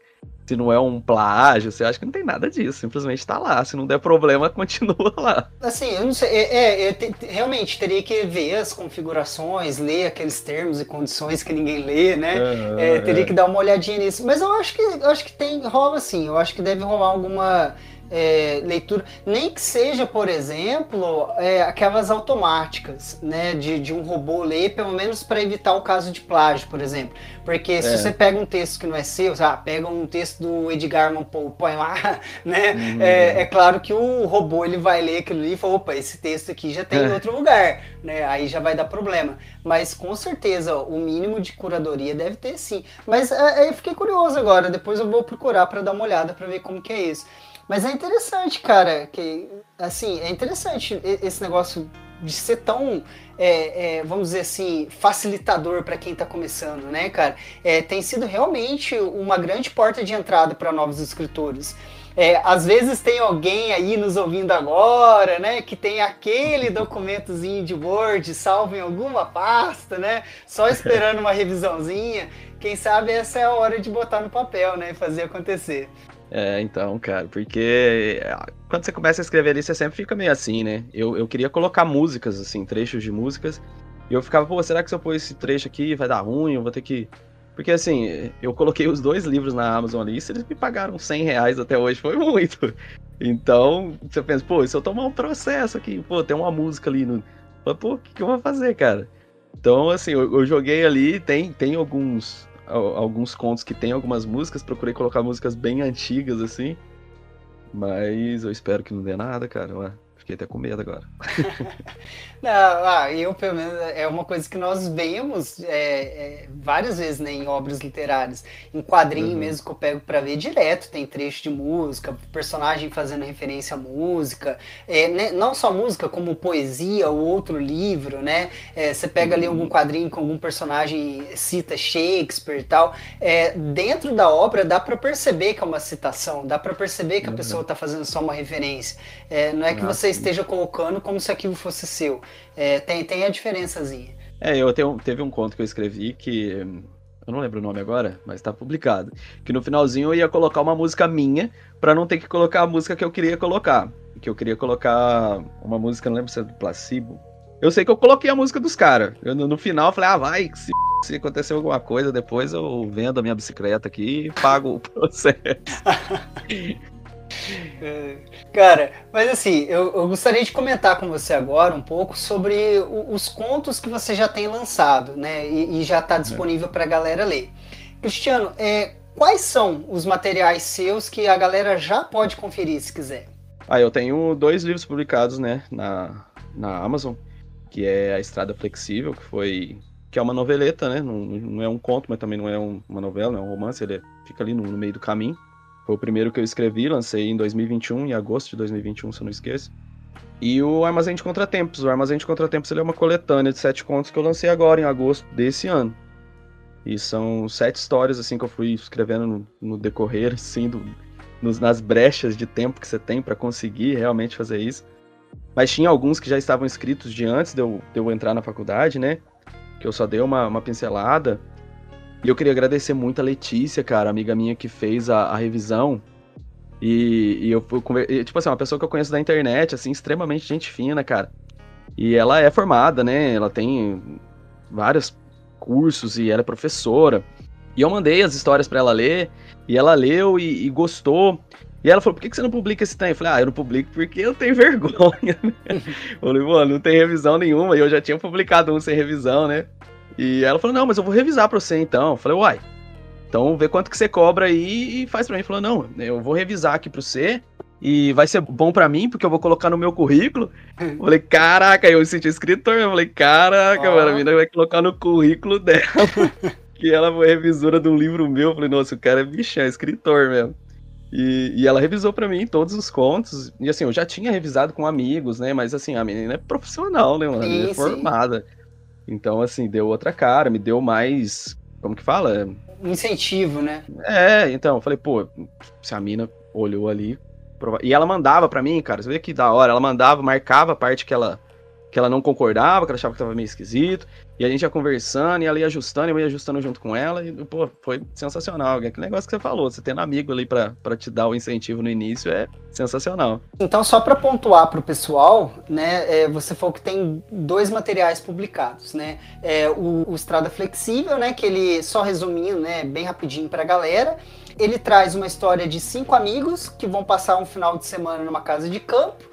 Se não é um plágio, você acha que não tem nada disso, simplesmente tá lá. Se não der problema, continua lá. Assim, eu não sei. É, é te, realmente teria que ver as configurações, ler aqueles termos e condições que ninguém lê, né? É, teria é. que dar uma olhadinha nisso. Mas eu acho que eu acho que tem. rola assim, eu acho que deve rolar alguma é, leitura, nem que seja, por exemplo, é, aquelas automáticas, né, de, de um robô ler, pelo menos para evitar o caso de plágio, por exemplo. Porque é. se você pega um texto que não é seu, ah, pega um texto do Edgar Allan Poe, põe lá, né, uhum. é, é, claro que o robô ele vai ler aquilo ali e fala, opa, esse texto aqui já tem em é. outro lugar, né, aí já vai dar problema. Mas com certeza o mínimo de curadoria deve ter sim. Mas é, eu fiquei curioso agora, depois eu vou procurar para dar uma olhada para ver como que é isso. Mas é interessante, cara, que assim, é interessante esse negócio de ser tão, é, é, vamos dizer assim, facilitador para quem está começando, né, cara? É, tem sido realmente uma grande porta de entrada para novos escritores. É, às vezes tem alguém aí nos ouvindo agora, né, que tem aquele documentozinho de Word salvo em alguma pasta, né, só esperando uma revisãozinha. Quem sabe essa é a hora de botar no papel, né, e fazer acontecer. É, então, cara, porque ah, quando você começa a escrever ali, você sempre fica meio assim, né? Eu, eu queria colocar músicas, assim, trechos de músicas, e eu ficava, pô, será que se eu pôr esse trecho aqui vai dar ruim? Eu vou ter que. Porque assim, eu coloquei os dois livros na Amazon ali, e se eles me pagaram 100 reais até hoje, foi muito. Então, você pensa, pô, se eu tomar um processo aqui, pô, tem uma música ali no. Pô, o que, que eu vou fazer, cara? Então, assim, eu, eu joguei ali, tem, tem alguns alguns contos que tem algumas músicas, procurei colocar músicas bem antigas, assim. Mas eu espero que não dê nada, cara. Ué. Fiquei até com medo agora. Não, ah, eu, pelo menos, é uma coisa que nós vemos é, é, várias vezes né, em obras literárias. Em quadrinho uhum. mesmo que eu pego para ver direto, tem trecho de música, personagem fazendo referência à música. É, né, não só música, como poesia ou outro livro, né? É, você pega ali algum uhum. quadrinho com algum personagem cita Shakespeare e tal. É, dentro da obra dá para perceber que é uma citação, dá para perceber que a uhum. pessoa está fazendo só uma referência. É, não é que você esteja colocando como se aquilo fosse seu. É, tem, tem a diferençazinha. É, eu tenho, teve um conto que eu escrevi que. Eu não lembro o nome agora, mas tá publicado. Que no finalzinho eu ia colocar uma música minha para não ter que colocar a música que eu queria colocar. Que eu queria colocar uma música, não lembro se é do Placebo. Eu sei que eu coloquei a música dos caras. No, no final eu falei, ah, vai, se, se acontecer alguma coisa, depois eu vendo a minha bicicleta aqui e pago o processo. É. Cara, mas assim, eu, eu, gostaria de comentar com você agora um pouco sobre o, os contos que você já tem lançado, né? E, e já está disponível para a galera ler. Cristiano, é, quais são os materiais seus que a galera já pode conferir se quiser? Ah, eu tenho dois livros publicados, né, na, na Amazon, que é A Estrada Flexível, que foi que é uma noveleta, né? Não, não é um conto, mas também não é um, uma novela, não é um romance, ele fica ali no, no meio do caminho. Foi o primeiro que eu escrevi, lancei em 2021, em agosto de 2021, se eu não esqueço. E o Armazém de Contratempos. O Armazém de Contratempos ele é uma coletânea de sete contos que eu lancei agora, em agosto desse ano. E são sete histórias, assim, que eu fui escrevendo no, no decorrer, assim, do, nos, nas brechas de tempo que você tem para conseguir realmente fazer isso. Mas tinha alguns que já estavam escritos de antes de eu, de eu entrar na faculdade, né? Que eu só dei uma, uma pincelada. E eu queria agradecer muito a Letícia, cara, amiga minha que fez a, a revisão. E, e eu fui, tipo assim, uma pessoa que eu conheço da internet, assim, extremamente gente fina, cara. E ela é formada, né? Ela tem vários cursos e ela é professora. E eu mandei as histórias para ela ler, e ela leu e, e, gostou. E ela falou: por que, que você não publica esse tempo? Eu falei: ah, eu não publico porque eu tenho vergonha. Né? eu falei: mano, não tem revisão nenhuma. E eu já tinha publicado um sem revisão, né? E ela falou: não, mas eu vou revisar pra você então. Eu falei: uai, então vê quanto que você cobra aí e faz pra mim. Ele falou, não, eu vou revisar aqui pra você e vai ser bom para mim, porque eu vou colocar no meu currículo. Eu falei, caraca, eu me senti escritor, eu falei, caraca, oh. mano, a menina vai colocar no currículo dela que ela foi revisora de um livro meu. Eu falei, nossa, o cara é bichão, é escritor mesmo. E, e ela revisou para mim todos os contos. E assim, eu já tinha revisado com amigos, né? Mas assim, a menina é profissional, né, mano? Sim, é formada. Então, assim, deu outra cara, me deu mais. Como que fala? incentivo, né? É, então, eu falei, pô, se a mina olhou ali. Prova... E ela mandava para mim, cara, você vê que da hora, ela mandava, marcava a parte que ela que ela não concordava, que ela achava que tava meio esquisito. E a gente ia conversando, e ela ia ajustando, eu ia ajustando junto com ela, e, pô, foi sensacional. Aquele negócio que você falou, você tendo amigo ali para te dar o incentivo no início é sensacional. Então, só para pontuar pro pessoal, né, é, você falou que tem dois materiais publicados, né? É, o, o Estrada Flexível, né, que ele, só resumindo, né, bem rapidinho pra galera, ele traz uma história de cinco amigos que vão passar um final de semana numa casa de campo,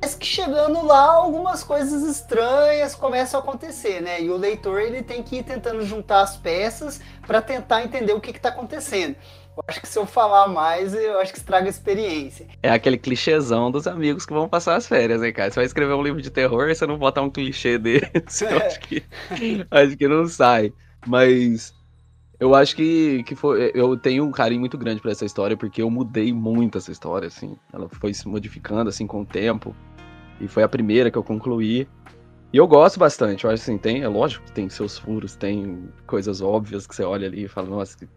mas que chegando lá algumas coisas estranhas começam a acontecer, né? E o leitor ele tem que ir tentando juntar as peças para tentar entender o que está acontecendo. Eu acho que se eu falar mais, eu acho que estraga a experiência. É aquele clichêzão dos amigos que vão passar as férias, hein, cara? Você vai escrever um livro de terror, você não botar um clichê desse, é. acho que, acho que não sai. Mas eu acho que, que foi, eu tenho um carinho muito grande por essa história, porque eu mudei muito essa história, assim. Ela foi se modificando, assim, com o tempo. E foi a primeira que eu concluí. E eu gosto bastante, eu acho assim, tem, é lógico que tem seus furos, tem coisas óbvias que você olha ali e fala, nossa, que,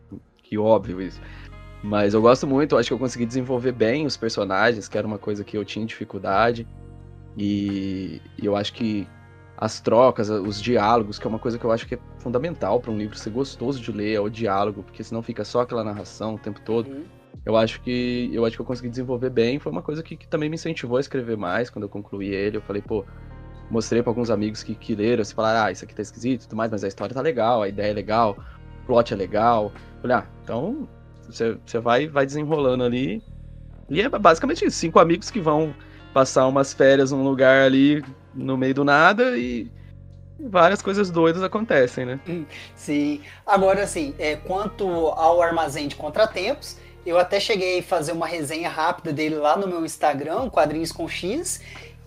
que óbvio isso. Mas eu gosto muito, eu acho que eu consegui desenvolver bem os personagens, que era uma coisa que eu tinha dificuldade. E eu acho que as trocas, os diálogos, que é uma coisa que eu acho que é fundamental para um livro ser gostoso de ler, é o diálogo, porque senão fica só aquela narração o tempo todo. Uhum. Eu acho que eu acho que eu consegui desenvolver bem, foi uma coisa que, que, também me incentivou a escrever mais quando eu concluí ele. Eu falei, pô, mostrei para alguns amigos que, que leram, assim, falaram, ah, isso aqui tá esquisito e tudo mais, mas a história tá legal, a ideia é legal, o plot é legal. Eu falei, ah, então você, você vai, vai desenrolando ali. E é basicamente isso, cinco amigos que vão passar umas férias num lugar ali no meio do nada e várias coisas doidas acontecem, né? Hum, sim. Agora, assim, é, quanto ao armazém de contratempos, eu até cheguei a fazer uma resenha rápida dele lá no meu Instagram, Quadrinhos com X,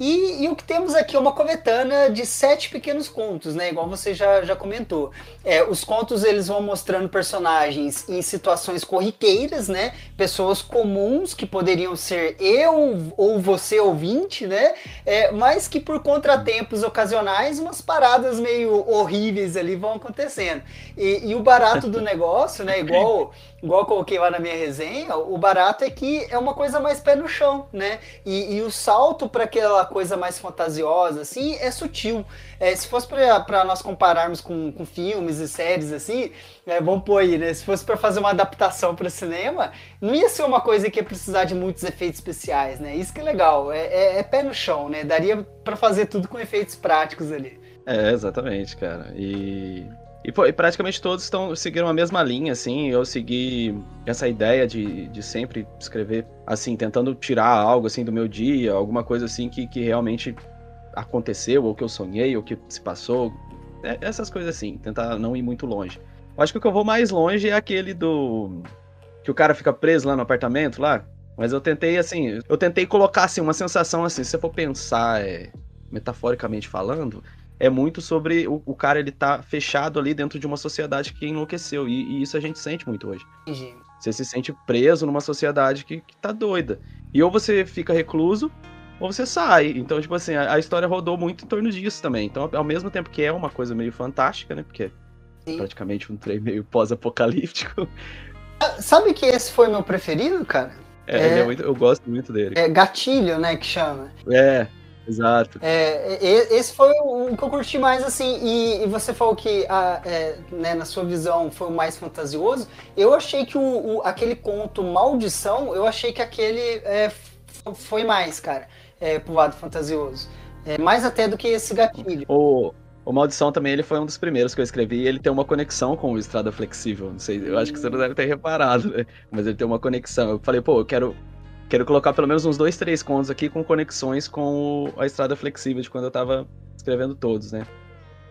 e, e, o que temos aqui é uma coletânea de sete pequenos contos, né? Igual você já, já comentou. É, os contos eles vão mostrando personagens em situações corriqueiras, né? Pessoas comuns que poderiam ser eu ou você ouvinte, né? É, mas que por contratempos ocasionais, umas paradas meio horríveis ali vão acontecendo. E, e o barato do negócio, né? Igual igual eu coloquei lá na minha resenha, o barato é que é uma coisa mais pé no chão, né? E, e o salto para aquela coisa mais fantasiosa, assim, é sutil. É, se fosse para nós compararmos com, com filmes e séries, assim, é, vamos pôr aí, né? Se fosse para fazer uma adaptação para cinema, não ia ser uma coisa que ia precisar de muitos efeitos especiais, né? Isso que é legal, é, é, é pé no chão, né? Daria para fazer tudo com efeitos práticos ali. É, exatamente, cara. E e, e praticamente todos estão seguiram a mesma linha, assim. Eu segui essa ideia de, de sempre escrever, assim, tentando tirar algo, assim, do meu dia, alguma coisa, assim, que, que realmente aconteceu, ou que eu sonhei, ou que se passou. É, essas coisas, assim, tentar não ir muito longe. Eu acho que o que eu vou mais longe é aquele do. Que o cara fica preso lá no apartamento, lá. Mas eu tentei, assim, eu tentei colocar, assim, uma sensação, assim, se você for pensar, é, metaforicamente falando, é muito sobre o, o, cara ele tá fechado ali dentro de uma sociedade que enlouqueceu. E, e isso a gente sente muito hoje. Você se sente preso numa sociedade que, que tá doida. E ou você fica recluso, ou você sai. Então, tipo assim, a, a, história rodou muito em torno disso também. Então, ao mesmo tempo que é uma coisa meio fantástica, né? Porque Sim. é praticamente um trem meio pós-apocalíptico. Sabe que esse foi meu preferido, cara? É, é, é muito, eu gosto muito dele. É gatilho, né, que chama. É, exato. É, esse foi o que eu curti mais, assim, e, e você falou que, a, é, né, na sua visão, foi o mais fantasioso. Eu achei que o, o aquele conto Maldição, eu achei que aquele é, foi mais, cara é, pro lado fantasioso. É, mais até do que esse gatilho. O, o Maldição também ele foi um dos primeiros que eu escrevi e ele tem uma conexão com o Estrada Flexível. Não sei, eu acho que você não deve ter reparado, né? Mas ele tem uma conexão. Eu falei, pô, eu quero, quero colocar pelo menos uns dois, três contos aqui com conexões com o, a Estrada Flexível de quando eu tava escrevendo todos, né?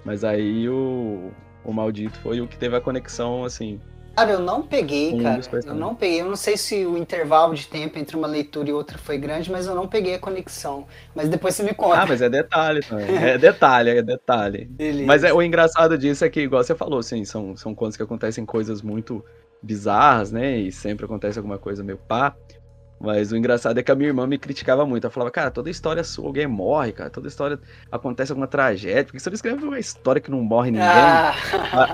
Mas aí o, o Maldito foi o que teve a conexão, assim, Cara, eu não peguei, um cara. Eu não peguei. Eu não sei se o intervalo de tempo entre uma leitura e outra foi grande, mas eu não peguei a conexão. Mas depois você me conta. Ah, mas é detalhe também. É detalhe, é detalhe. Mas é, o engraçado disso é que, igual você falou, assim, são, são contos que acontecem coisas muito bizarras, né? E sempre acontece alguma coisa meio pá. Mas o engraçado é que a minha irmã me criticava muito. Ela falava, cara, toda história sua, alguém morre, cara. Toda história acontece alguma tragédia. Por que você não escreve uma história que não morre ninguém? Ah.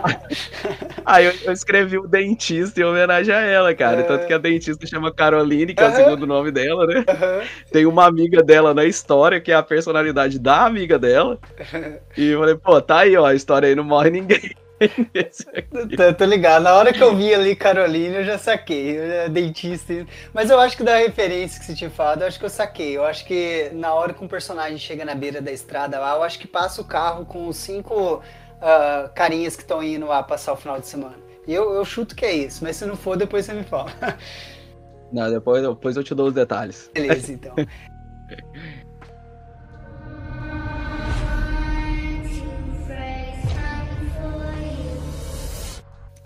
Aí eu, eu, escrevi o Dentista em homenagem a ela, cara. É. Tanto que a dentista chama Caroline, que é o segundo nome dela, né? Tem uma amiga dela na história, que é a personalidade da amiga dela. E eu falei, pô, tá aí, ó, a história aí não morre ninguém. tô, tô, ligado. Na hora que eu vi ali Carolina, eu já saquei. Eu dentista. Mas eu acho que da referência que você tinha falado, eu acho que eu saquei. Eu acho que na hora que um personagem chega na beira da estrada lá, eu acho que passa o carro com os cinco uh, carinhas que estão indo lá passar o final de semana. E eu, eu chuto que é isso, mas se não for, depois você me fala. Não, depois, depois eu te dou os detalhes. Beleza, então.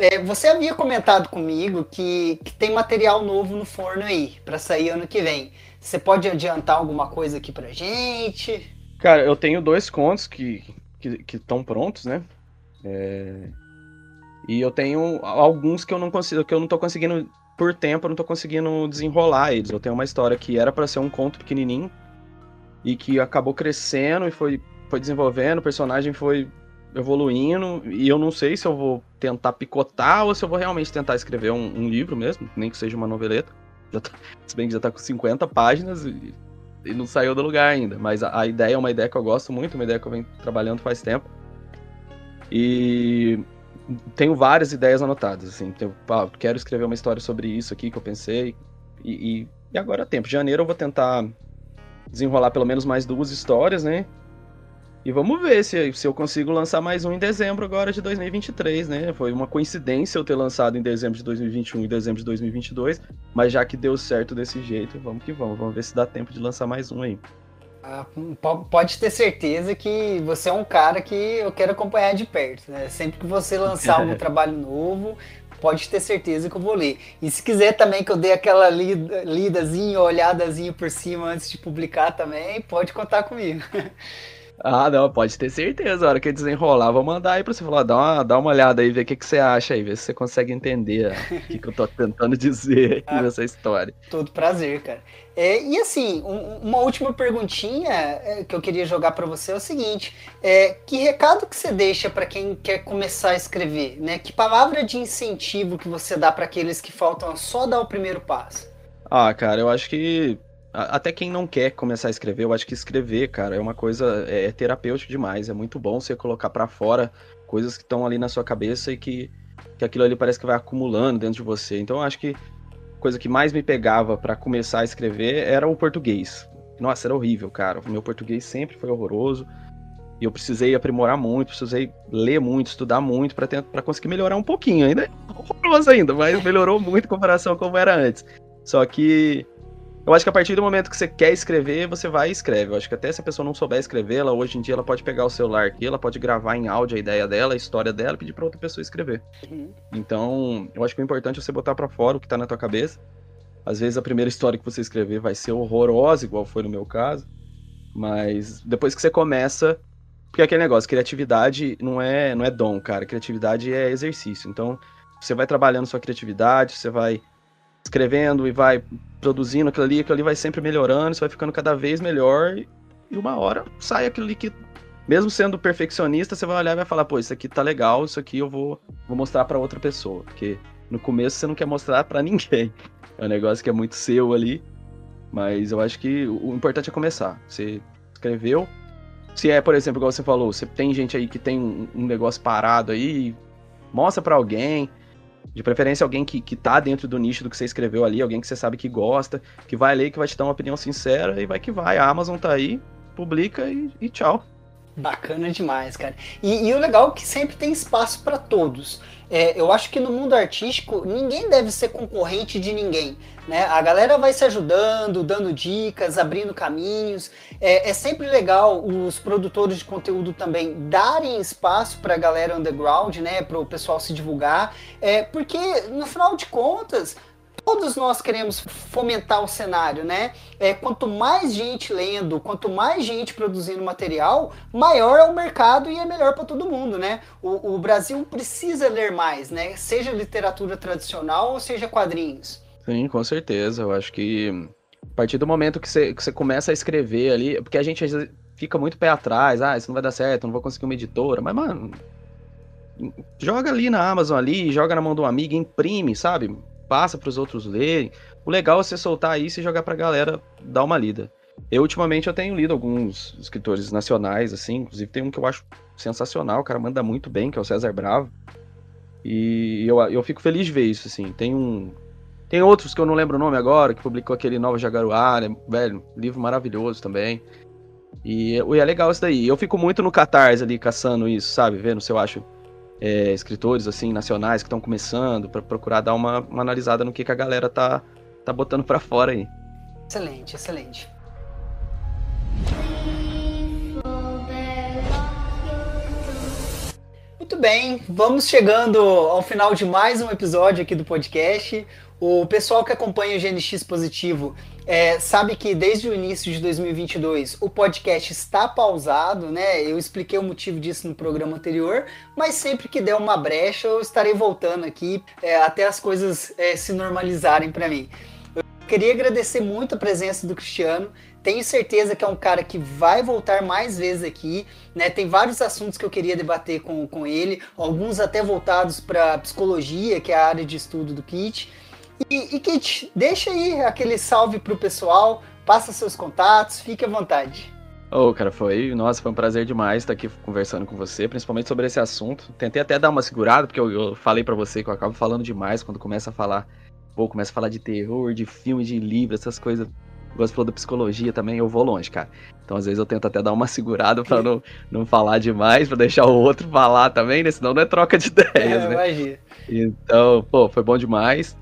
É, você havia comentado comigo que, que, tem material novo no forno aí, para sair ano que vem. Você pode adiantar alguma coisa aqui pra gente? Cara, eu tenho dois contos que estão prontos, né? É... E eu tenho alguns que eu não consigo, que eu não tô conseguindo, por tempo, eu não tô conseguindo desenrolar eles. Eu tenho uma história que era para ser um conto pequenininho e que acabou crescendo e foi, foi desenvolvendo, o personagem foi evoluindo, e eu não sei se eu vou tentar picotar ou se eu vou realmente tentar escrever um, um livro mesmo, nem que seja uma noveleta. Tá, se bem que já tá com 50 páginas e, e não saiu do lugar ainda. Mas a, a, ideia é uma ideia que eu gosto muito, uma ideia que eu venho trabalhando faz tempo. E tenho várias ideias anotadas, assim. Tenho, ah, quero escrever uma história sobre isso aqui que eu pensei. E, e, e agora é tempo. Janeiro eu vou tentar desenrolar pelo menos mais duas histórias, né? E vamos ver se, se eu consigo lançar mais um em dezembro agora de 2023, né? Foi uma coincidência eu ter lançado em dezembro de 2021 e dezembro de 2022, mas já que deu certo desse jeito, vamos que vamos. Vamos ver se dá tempo de lançar mais um aí. Ah, pode ter certeza que você é um cara que eu quero acompanhar de perto, né? Sempre que você lançar algum trabalho novo, pode ter certeza que eu vou ler. E se quiser também que eu dê aquela lida, lidazinha, olhadazinha por cima antes de publicar também, pode contar comigo. Ah, não, pode ter certeza. A hora que desenrolar, vou mandar aí pra você falar, dá uma, dá uma olhada aí, ver o que, que você acha aí, ver se você consegue entender o que, que eu tô tentando dizer ah, nessa história. Todo prazer, cara. É, e assim, um, uma última perguntinha é, que eu queria jogar para você é o seguinte: é, que recado que você deixa para quem quer começar a escrever? Né? Que palavra de incentivo que você dá para aqueles que faltam só dar o primeiro passo? Ah, cara, eu acho que até quem não quer começar a escrever, eu acho que escrever, cara, é uma coisa é, é terapêutico demais. É muito bom você colocar para fora coisas que estão ali na sua cabeça e que, que aquilo ali parece que vai acumulando dentro de você. Então eu acho que coisa que mais me pegava para começar a escrever era o português. Nossa, era horrível, cara. O meu português sempre foi horroroso. E eu precisei aprimorar muito, precisei ler muito, estudar muito para conseguir melhorar um pouquinho. Ainda é horroroso ainda, mas melhorou muito em comparação com como era antes. Só que eu acho que a partir do momento que você quer escrever, você vai e escreve. Eu acho que até se a pessoa não souber escrever, ela hoje em dia ela pode pegar o celular aqui, ela pode gravar em áudio a ideia dela, a história dela, e pedir para outra pessoa escrever. Uhum. Então, eu acho que o importante é você botar para fora o que tá na tua cabeça. Às vezes a primeira história que você escrever vai ser horrorosa, igual foi no meu caso, mas depois que você começa, porque aquele negócio, criatividade não é, não é dom, cara. Criatividade é exercício. Então, você vai trabalhando sua criatividade, você vai escrevendo e vai produzindo aquilo ali, aquilo ali vai sempre melhorando, você vai ficando cada vez melhor e uma hora sai aquilo ali que, mesmo sendo perfeccionista, você vai olhar e vai falar, pô, isso aqui tá legal, isso aqui eu vou, vou mostrar para outra pessoa, porque no começo você não quer mostrar para ninguém. É um negócio que é muito seu ali, mas eu acho que o importante é começar. Você escreveu, se é, por exemplo, igual você falou, você tem gente aí que tem um, um negócio parado aí, mostra para alguém, de preferência, alguém que, que tá dentro do nicho do que você escreveu ali, alguém que você sabe que gosta, que vai ler, que vai te dar uma opinião sincera e vai que vai. A Amazon tá aí, publica e, e tchau. Bacana demais, cara. E, e, o legal é que sempre tem espaço para todos. É, eu acho que no mundo artístico ninguém deve ser concorrente de ninguém. Né? A galera vai se ajudando, dando dicas, abrindo caminhos. É, é sempre legal os produtores de conteúdo também darem espaço para a galera underground, né? para o pessoal se divulgar. É, porque, no final de contas, todos nós queremos fomentar o cenário, né? É, quanto mais gente lendo, quanto mais gente produzindo material, maior é o mercado e é melhor para todo mundo, né? O, o, Brasil precisa ler mais, né? Seja literatura tradicional ou seja quadrinhos. Sim, com certeza. Eu acho que a partir do momento que você, que você começa a escrever ali, porque a gente fica muito pé atrás, ah, isso não vai dar certo, não vou conseguir uma editora, mas, mano, joga ali na Amazon ali, joga na mão de um amigo, imprime, sabe? Passa para os outros lerem. O legal é você soltar isso e jogar para a galera dar uma lida. Eu, ultimamente, eu tenho lido alguns escritores nacionais, assim, inclusive tem um que eu acho sensacional, o cara manda muito bem, que é o César Bravo. E eu, eu fico feliz de ver isso, assim. Tem um. Tem outros que eu não lembro o nome agora, que publicou aquele Nova Jaguaruá, né? velho, livro maravilhoso também. E, e é legal isso daí. Eu fico muito no Catarse ali, caçando isso, sabe? Vendo se eu acho é, escritores assim nacionais que estão começando para procurar dar uma, uma, analisada no que, que a galera tá, tá botando para fora aí. Excelente, excelente. Muito bem, vamos chegando ao final de mais um episódio aqui do podcast. O pessoal que acompanha o GNX Positivo é, sabe que desde o início de 2022 o podcast está pausado, né? Eu expliquei o motivo disso no programa anterior, mas sempre que der uma brecha eu estarei voltando aqui é, até as coisas é, se normalizarem para mim. Eu queria agradecer muito a presença do Cristiano. Tenho certeza que é um cara que vai voltar mais vezes aqui, né? Tem vários assuntos que eu queria debater com, com ele, alguns até voltados para psicologia, que é a área de estudo do Kit. E, e Kit, deixa aí aquele salve pro pessoal, passa seus contatos, fique à vontade. Ô, oh, cara, foi, nossa, foi um prazer demais estar aqui conversando com você, principalmente sobre esse assunto. Tentei até dar uma segurada, porque eu, eu falei para você que eu acabo falando demais quando começa a falar, pô, começa a falar de terror, de filme, de livro, essas coisas. Gosto falou da psicologia também, eu vou longe, cara. Então, às vezes, eu tento até dar uma segurada para não, não falar demais, para deixar o outro falar também, né? Senão não é troca de ideias, é, né? Imagina. Então, pô, foi bom demais.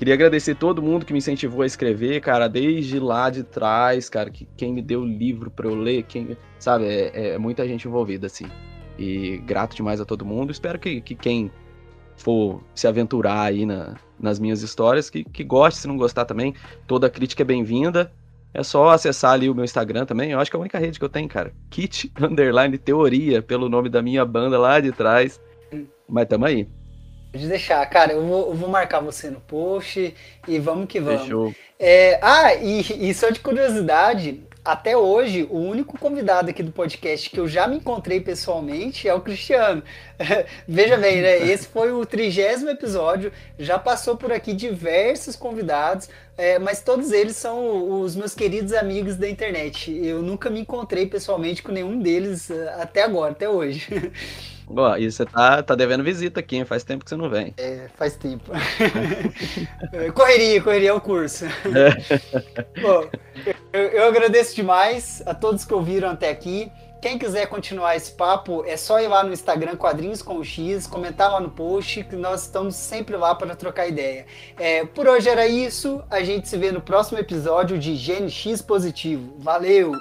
Queria agradecer todo mundo que me incentivou a escrever, cara, desde lá de trás, cara, que quem me deu o livro para eu ler, quem, sabe, é, é, muita gente envolvida, assim. E grato demais a todo mundo. Espero que, que quem for se aventurar aí na, nas minhas histórias, que, que goste, se não gostar também, toda crítica é bem-vinda. É só acessar ali o meu Instagram também. Eu acho que é a única rede que eu tenho, cara. Kit Underline Teoria, pelo nome da minha banda lá de trás. Mas tamo aí. Pode deixar, cara, eu vou, eu vou, marcar você no post e vamos que vamos. Fechou. É, ah, e, e só de curiosidade, até hoje, o único convidado aqui do podcast que eu já me encontrei pessoalmente é o Cristiano. Veja bem, né? Esse foi o trigésimo episódio, já passou por aqui diversos convidados, é, mas todos eles são os meus queridos amigos da internet. Eu nunca me encontrei pessoalmente com nenhum deles é, até agora, até hoje. Ó, e você tá, tá devendo visita aqui, hein? Faz tempo que você não vem. É, faz tempo. correria, correria é o curso. É. Bom, eu, eu agradeço demais a todos que ouviram até aqui. Quem quiser continuar esse papo, é só ir lá no Instagram Quadrinhos com X, comentar lá no post, que nós estamos sempre lá para trocar ideia. É, por hoje era isso, a gente se vê no próximo episódio de GNX Positivo. Valeu!